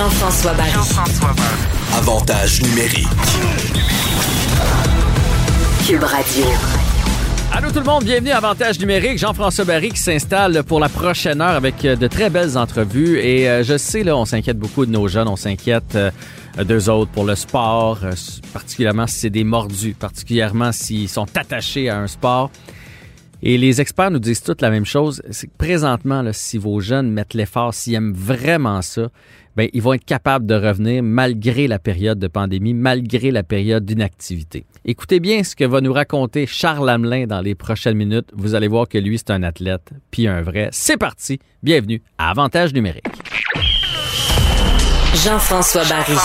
Jean-François Barry. Avantage numérique. Cube Radio. Allô tout le monde, bienvenue à Avantage numérique. Jean-François Barry qui s'installe pour la prochaine heure avec euh, de très belles entrevues. Et euh, je sais, là, on s'inquiète beaucoup de nos jeunes, on s'inquiète euh, d'eux autres pour le sport, particulièrement si c'est des mordus, particulièrement s'ils sont attachés à un sport. Et les experts nous disent toutes la même chose, c'est que présentement, là, si vos jeunes mettent l'effort, s'ils aiment vraiment ça, ben, ils vont être capables de revenir malgré la période de pandémie, malgré la période d'inactivité. Écoutez bien ce que va nous raconter Charles Hamelin dans les prochaines minutes. Vous allez voir que lui, c'est un athlète, puis un vrai. C'est parti. Bienvenue à Avantage numérique. Jean-François Barry.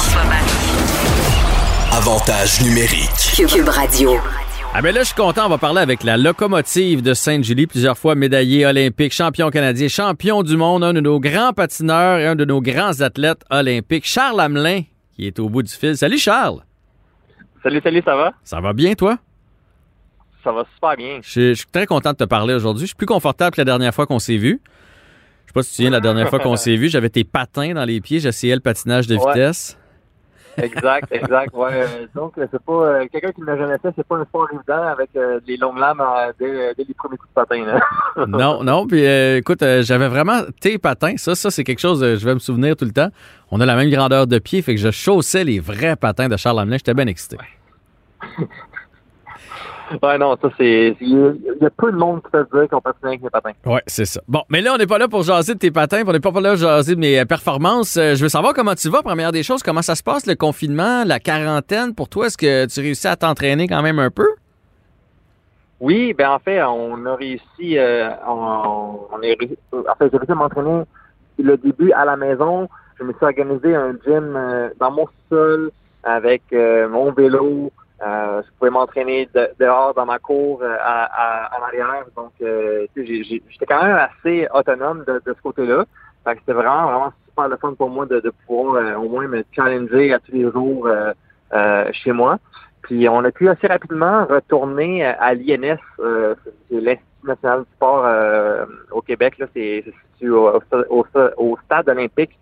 Avantage numérique. Cube Radio. Ah ben là, je suis content. On va parler avec la locomotive de Sainte-Julie, plusieurs fois médaillé olympique, champion canadien, champion du monde, un de nos grands patineurs et un de nos grands athlètes olympiques, Charles Hamelin, qui est au bout du fil. Salut Charles. Salut, salut, ça va? Ça va bien, toi? Ça va super bien. Je suis, je suis très content de te parler aujourd'hui. Je suis plus confortable que la dernière fois qu'on s'est vu. Je sais pas si tu te souviens, la dernière fois qu'on s'est vu, j'avais tes patins dans les pieds, j'essayais le patinage de Ouais. vitesse. Exact, exact. Ouais, euh, donc, euh, c'est pas euh, quelqu'un qui ne l'a jamais fait, c'est pas un sport évident avec euh, des longues lames dès, dès les premiers coups de patin. Là. Non, non. Puis euh, écoute, euh, j'avais vraiment tes patins. Ça, ça c'est quelque chose, euh, je vais me souvenir tout le temps. On a la même grandeur de pied, fait que je chaussais les vrais patins de Charles Hamelin. J'étais bien excité. Ouais, non, ça, c'est. Il y a- peu de monde qui peut se dire qu'on patine avec les patins. Ouais, c'est ça. Bon, mais là, on n'est pas là pour jaser de tes patins, on n'est pas là pour jaser de mes euh, performances. Euh, je veux savoir comment tu vas, première des choses. Comment ça se passe, le confinement, la quarantaine? Pour toi, est-ce que tu réussis à t'entraîner quand même un peu? Oui, ben en fait, on a réussi. euh, on, on est, réussi- en fait, j'ai réussi à m'entraîner le début à la maison. Je me suis organisé un gym euh, dans mon sol avec euh, mon vélo. Euh, je pouvais m'entraîner de- dehors dans ma cour euh, à, à, en arrière. Donc, euh, j'étais quand même assez autonome de, de ce côté-là. C'était vraiment, vraiment super le fun pour moi de, de pouvoir euh, au moins me challenger à tous les jours euh, chez moi. Puis on a pu assez rapidement retourner à l'INS, l'Institut national du sport au Québec. Là, c'est c'est situé au, au, au stade olympique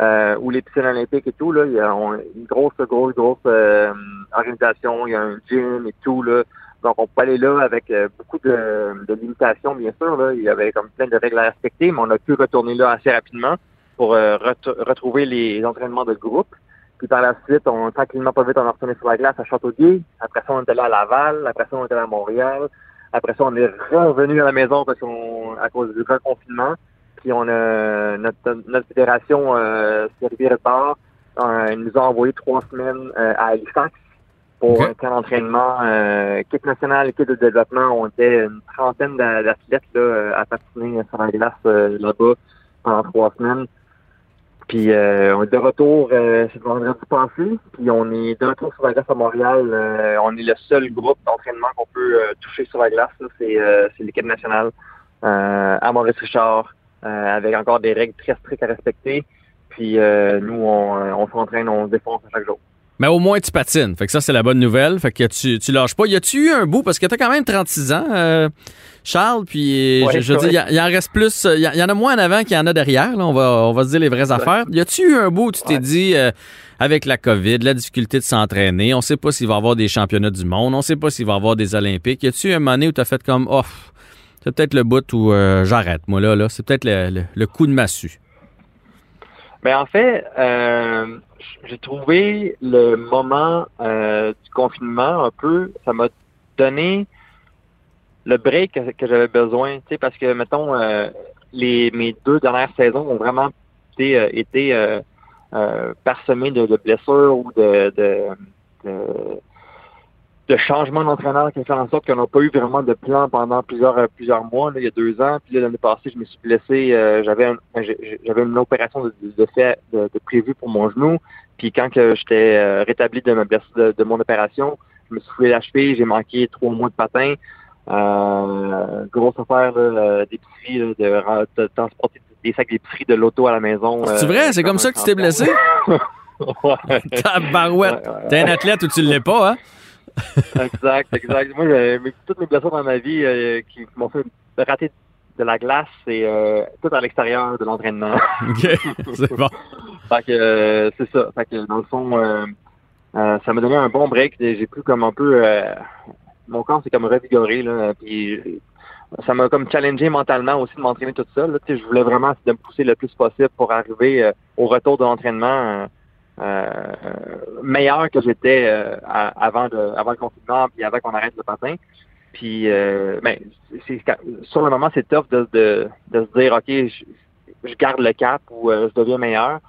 euh, où les piscines olympiques et tout. Là, il y a une grosse, grosse, grosse euh, organisation. Il y a un gym et tout. Là. Donc on peut aller là avec euh, beaucoup de, de limitations, bien sûr. Là. Il y avait comme plein de règles à respecter, mais on a pu retourner là assez rapidement pour euh, ret- retrouver les entraînements de groupe. Puis par la suite, on tranquillement pas vite, on est retourné sur la glace à Châteauguay. Après ça, on était là à Laval. Après ça, on était là à Montréal. Après ça, on est revenu à la maison parce qu'on à cause du reconfinement. Puis on a notre, notre fédération euh, s'est arrivée retard. Euh, ils nous ont envoyé trois semaines euh, à Halifax pour un camp d'entraînement. Euh, équipe nationale, équipe de développement, on était une trentaine d'a- d'athlètes là, euh, à patiner sur la glace là-bas pendant trois semaines. Puis on est de retour, c'est le vendredi passé, puis on est de retour sur la glace à Montréal. On est le seul groupe d'entraînement qu'on peut toucher sur la glace, là. c'est c'est l'équipe nationale à Maurice-Richard, euh, avec encore des règles très strictes à respecter. Puis euh, nous, on, euh, on s'entraîne, on se défonce à chaque jour. Mais au moins, tu patines. Fait que ça, c'est la bonne nouvelle. Fait que tu, tu lâches pas. Y a-tu eu un bout? Parce que t'as quand même 36 ans, euh, Charles, puis Ouais, je, je dire, il y, en reste plus. Il y, en a moins en avant qu'il y en a derrière. Là. On, va, on va se dire les vraies affaires. Y a-tu eu un bout où tu t'es Ouais. dit, euh, avec la COVID, la difficulté de s'entraîner, on sait pas s'il va y avoir des championnats du monde, on sait pas s'il va y avoir des Olympiques. Y a-tu un moment donné où t'as fait comme, oh, c'est peut-être le bout où euh, j'arrête, moi, là, là. C'est peut-être le, coup de massue. Mais en fait, euh, j'ai trouvé le moment euh, du confinement un peu, ça m'a donné le break que, j'avais besoin, parce que mettons les mes deux dernières saisons ont vraiment été, été parsemées de, blessures ou de, de changements d'entraîneur qui ont fait en sorte qu'on n'a pas eu vraiment de plan pendant plusieurs euh, plusieurs mois, là, il y a deux ans. Puis là, l'année passée, je me suis blessé. euh, j'avais un- j'ai- j'avais une opération de, de fait de, de prévue pour mon genou. Puis quand que j'étais euh, rétabli de ma blessure de, de mon opération, je me suis foulé la cheville, j'ai manqué trois mois de patin. Euh, grosse affaire là, euh, d'épicerie, là, de, ra- de transporter des sacs d'épicerie de l'auto à la maison. C'est vrai? C'est comme ça que tu t'es blessé? Ouais, ouais, T'es un athlète ou tu l'es pas, hein? exact, exact. Moi, j'ai- mes- toutes mes blessures dans ma vie euh, qui m'ont fait rater de la glace, c'est euh, tout à l'extérieur de l'entraînement. OK. C'est bon. Fait que euh, c'est ça. Fait que dans le fond, euh, ça m'a donné un bon break. J'ai pu comme un peu mon corps s'est comme revigoré là. Puis ça m'a comme challengé mentalement aussi de m'entraîner tout seul. Là. Je voulais vraiment de me pousser le plus possible pour arriver euh, au retour de l'entraînement meilleur que j'étais euh, avant de avant le confinement puis avant qu'on arrête le patin. Puis euh, ben, sur le moment, c'est tough de, de, de se dire OK, je, je garde le cap ou euh, je deviens meilleur.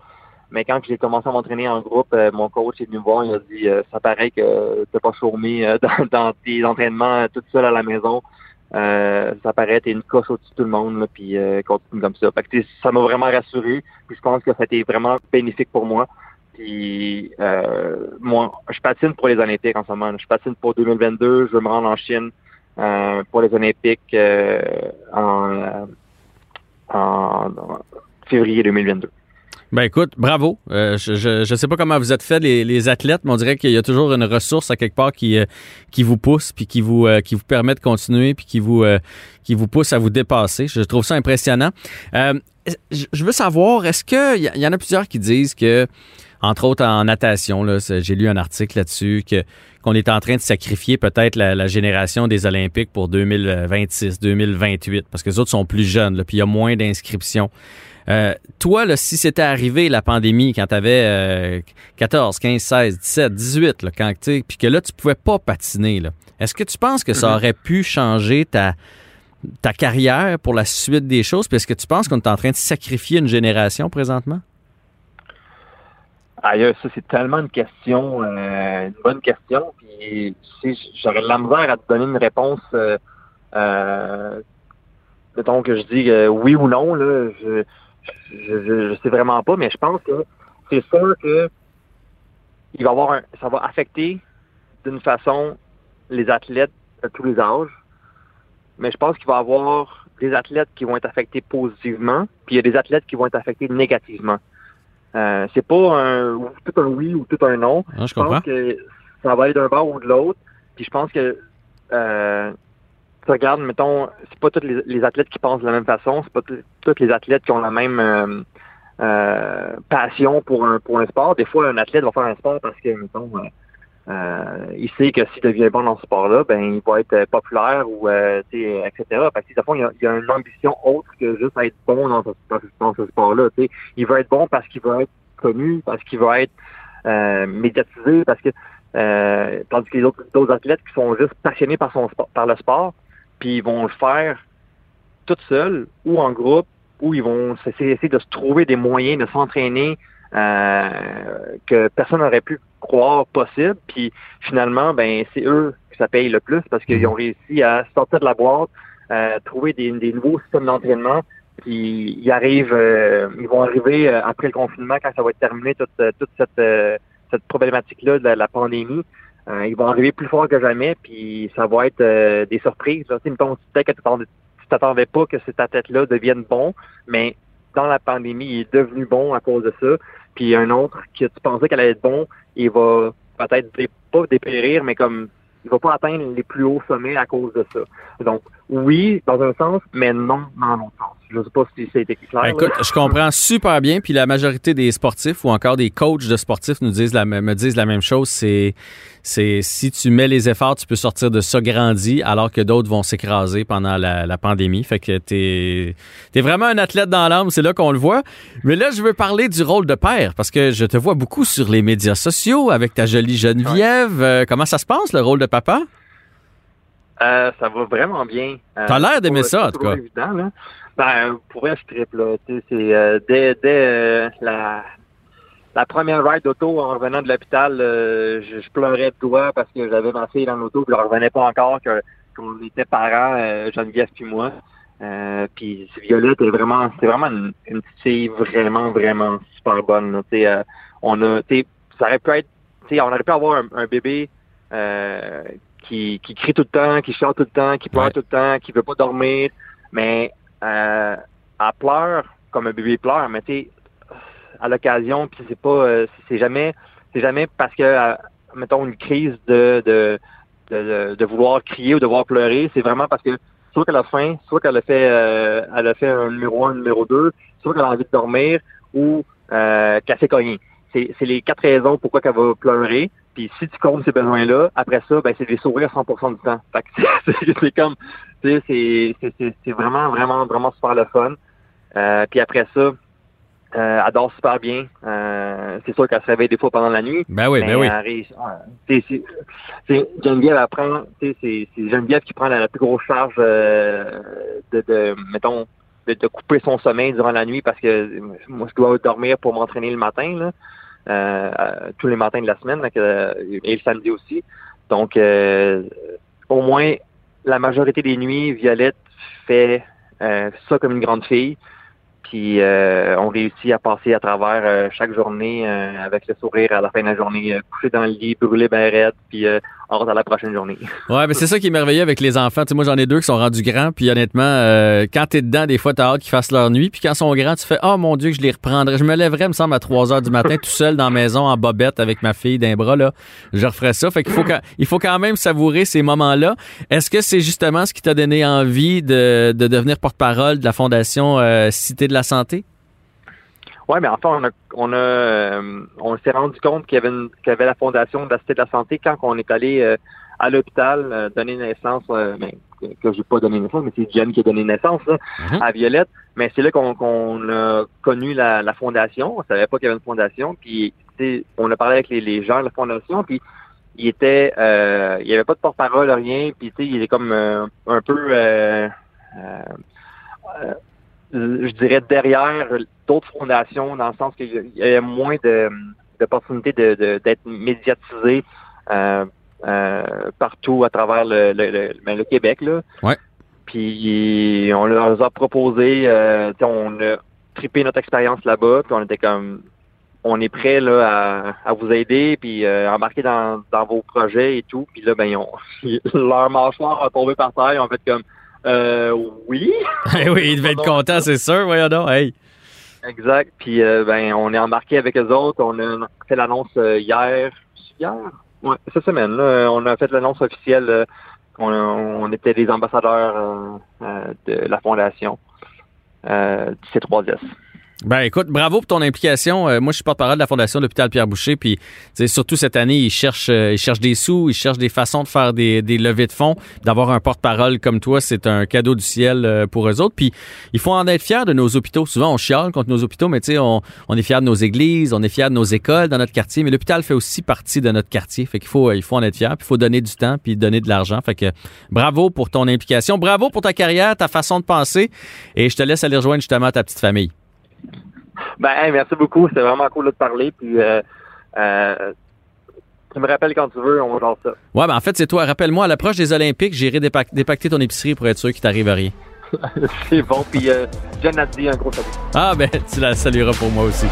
Mais quand j'ai commencé à m'entraîner en groupe, euh, mon coach est venu me voir, il a dit euh, ça paraît que t'es pas chômé euh, dans, dans tes entraînements euh, toute seule à la maison. Euh, ça paraît t'es une coche au-dessus de tout le monde, là, puis euh, continue comme ça. Fait que, ça m'a vraiment rassuré, puis je pense que ça a été vraiment bénéfique pour moi. Puis euh, moi, je patine pour les Olympiques en ce moment. Je patine pour 2022, je veux me rendre en Chine euh, pour les Olympiques euh, en, euh, en, février 2022. Ben écoute, bravo. Euh, je, je sais pas comment vous êtes fait les, les athlètes, mais on dirait qu'il y a toujours une ressource à quelque part qui euh, qui vous pousse puis qui vous qui vous permet de continuer puis qui vous qui vous pousse à vous dépasser. Je trouve ça impressionnant. Je veux savoir, est-ce que il y, y en a plusieurs qui disent que entre autres en natation, j'ai lu un article là-dessus que qu'on est en train de sacrifier peut-être la, la génération des Olympiques pour 2026, 2028, parce que les autres sont plus jeunes, là, puis il y a moins d'inscriptions. Euh, toi, là, si c'était arrivé la pandémie quand tu avais 14, 15, 16, 17, 18, là, quand, puis que là, tu pouvais pas patiner, est-ce que tu penses que ça aurait pu changer ta, ta carrière pour la suite des choses? Puis est-ce que tu penses qu'on est en train de sacrifier une génération présentement? Aïe, ça c'est tellement une question, euh, une bonne question. Puis tu j'aurais de la misère à te donner une réponse. Euh, euh, mettons que je dis euh, oui ou non là, je, je, je, sais vraiment pas, mais je pense que c'est sûr que il va avoir un, ça va affecter d'une façon les athlètes de tous les âges. Mais je pense qu'il va y avoir des athlètes qui vont être affectés positivement, puis il y a des athlètes qui vont être affectés négativement. Euh, c'est pas un ou tout un oui ou tout un non. Ah, je Je pense que ça va aller d'un bord ou de l'autre. Puis je pense que euh, tu regardes, mettons, c'est pas tous les, les athlètes qui pensent de la même façon, c'est pas tous- les athlètes qui ont la même euh, euh, passion pour un pour un sport. Des fois, un athlète va faire un sport parce que, mettons, euh, il sait que s'il devient bon dans ce sport-là, ben il va être euh, populaire ou euh, etc. Parce que, il a, il a une ambition autre que juste être bon dans ce, sport-là. Il veut être bon parce qu'il veut être connu, parce qu'il veut être euh, médiatisé, parce que euh, tandis que les autres, d'autres athlètes qui sont juste passionnés par son sport, par le sport, puis ils vont le faire tout seuls ou en groupe, ou ils vont essayer, de se trouver des moyens de s'entraîner euh, que personne n'aurait pu croire possible. Puis finalement, ben c'est eux que ça paye le plus parce qu'ils ont réussi à sortir de la boîte, euh, trouver des, des nouveaux systèmes d'entraînement. Puis ils arrivent, euh, ils vont arriver euh, après le confinement quand ça va être terminé toute, euh, toute cette, euh, cette problématique-là de la, la pandémie. Euh, ils vont arriver plus fort que jamais, puis ça va être euh, des surprises. Là. Tu sais, que tu t'attendais- tu t'attendais pas que cet athlète-là devienne bon, mais dans la pandémie, il est devenu bon à cause de ça. Puis un autre que tu pensais qu'elle allait être bon, il va peut-être dé- pas dépérir, mais comme il va pas atteindre les plus hauts sommets à cause de ça. Donc oui, dans un sens, mais non dans l'autre sens. Je sais pas si ça a été clair. Ben, là. écoute, je comprends super bien. Puis la majorité des sportifs ou encore des coachs de sportifs nous disent la, me disent la même chose. C'est, c'est si tu mets les efforts, tu peux sortir de ça grandi, alors que d'autres vont s'écraser pendant la, la pandémie. Fait que t'es, t'es vraiment un athlète dans l'âme. C'est là qu'on le voit. Mais là, je veux parler du rôle de père parce que je te vois beaucoup sur les médias sociaux avec ta jolie Geneviève. Euh, comment ça se passe le rôle de papa? Euh, ça va vraiment bien. Euh, T'as l'air d'aimer ça, en tout cas. Évident, là. Ben, pour vrai, je triple. Là. Tu sais, C'est euh, dès, dès euh, la, la première ride d'auto en revenant de l'hôpital, euh, je, je pleurais de doigts parce que j'avais ma fille dans l'auto, puis je ne revenais pas encore que qu'on était parents, euh, Geneviève puis moi. Euh, puis Violette est vraiment, c'est vraiment une, une petite fille vraiment, vraiment super bonne. là. Tu sais, euh, on a, tu sais, ça aurait pu être, tu sais, on aurait pu avoir un, un bébé euh, qui, qui crie tout le temps, qui chante tout le temps, qui pleure Ouais. tout le temps, qui veut pas dormir, mais euh, elle pleure comme un bébé pleure, mais tu sais, à l'occasion, puis c'est pas, euh, c'est jamais, c'est jamais parce que, euh, mettons, une crise de, de, de, de- vouloir crier ou de vouloir pleurer, c'est vraiment parce que soit qu'elle a faim, soit qu'elle a fait, euh, elle a fait un numéro un, un numéro deux, soit qu'elle a envie de dormir, ou euh, qu'elle s'est cognée. C'est c'est les quatre raisons pourquoi qu'elle va pleurer. Puis si tu comptes ces besoins-là, après ça, ben c'est des sourires 100% du temps. Fait que c'est c'est comme, tu sais, c'est- vraiment, vraiment, vraiment super le fun. Euh, puis après ça, euh, elle dort super bien. Euh, c'est sûr qu'elle se réveille des fois pendant la nuit. Ben oui, ben mais oui. C'est- Geneviève, elle prend, tu sais, c'est Geneviève qui prend la, la plus grosse charge euh, de, de, mettons, de, de couper son sommeil durant la nuit parce que moi, je dois dormir pour m'entraîner le matin, là, euh, euh, tous les matins de la semaine, donc, euh, et le samedi aussi. Donc, euh, au moins, la majorité des nuits, Violette fait euh, ça comme une grande fille. Puis euh, on réussit à passer à travers euh, chaque journée euh, avec le sourire à la fin de la journée, euh, coucher dans le lit, brûler ben raide, puis hors à la prochaine journée. Ouais, mais c'est ça qui est merveilleux avec les enfants. Tu sais, moi, j'en ai deux qui sont rendus grands, puis honnêtement, euh, quand t'es dedans, des fois, t'as hâte qu'ils fassent leur nuit, puis quand ils sont grands, tu fais « Oh mon Dieu, que je les reprendrais. Je me lèverais, me semble, à 3 heures du matin, tout seul dans la maison, en bobette, avec ma fille d'un bras, là. Je referais ça. Fait qu'il faut, quand- faut quand même savourer ces moments-là. Est-ce que c'est justement ce qui t'a donné envie de, de devenir porte-parole de la Fondation euh, Cité de la Santé? Ouais, mais enfin, on a, on a, euh, on s'est rendu compte qu'il y avait, une- qu'il y avait la fondation de la Cité de la Santé quand on est allé euh, à l'hôpital euh, donner naissance, euh, ben, que, j'ai pas donné naissance, mais c'est Diane qui a donné naissance là, Mhm. à Violette. Mais c'est là qu'on qu'on a connu la, la fondation. On savait pas qu'il y avait une fondation. Puis, on a parlé avec les, les gens de la fondation. Puis, il était, euh, il y avait pas de porte-parole, rien. Puis, tu sais, il est comme euh, un peu. euh, je dirais derrière d'autres fondations, dans le sens qu'il y a moins de d'opportunités de, de- d'être médiatisé euh, euh, partout à travers le, le, le, ben, le Québec. Là. Ouais. Puis on leur a proposé, euh, on a trippé notre expérience là-bas, puis on était comme on est prêt là à, à vous aider puis euh, embarquer dans, dans vos projets et tout. Puis là, ben ils ont, leur mâchoire a tombé par terre, ils ont fait comme euh, oui. Eh oui, il devait être content, c'est sûr. Voyons donc. Hey. Exact. Puis euh, ben on est embarqué avec eux autres. On a fait l'annonce euh, hier. Hier? Ouais, cette semaine. Là, on a fait l'annonce officielle. euh, on, on était des ambassadeurs euh, de la fondation du C3S. Ben écoute, bravo pour ton implication. Euh, moi, je suis porte-parole de la Fondation de l'hôpital Pierre Boucher, puis surtout cette année, ils cherchent, euh, ils cherchent des sous, ils cherchent des façons de faire des, des levées de fonds. D'avoir un porte-parole comme toi, c'est un cadeau du ciel euh, pour eux autres. Puis il faut en être fier de nos hôpitaux. Souvent, on chiale contre nos hôpitaux, mais tu sais, on, on est fier de nos églises, on est fier de nos écoles dans notre quartier. Mais l'hôpital fait aussi partie de notre quartier. Fait qu'il faut, il faut en être fier. Puis il faut donner du temps, puis donner de l'argent. Fait que bravo pour ton implication, bravo pour ta carrière, ta façon de penser. Et je te laisse aller rejoindre justement ta petite famille. Ben hey, merci beaucoup. C'était vraiment cool de te parler. Puis euh, euh, tu me rappelles quand tu veux, on genre ça. Ouais, ben en fait, c'est toi. Rappelle-moi, à l'approche des Olympiques, j'irai dépac- dépacter ton épicerie pour être sûr qu'il t'arrive rien. C'est bon. Puis euh, Jen a dit un gros salut. Ah, ben, tu la salueras pour moi aussi.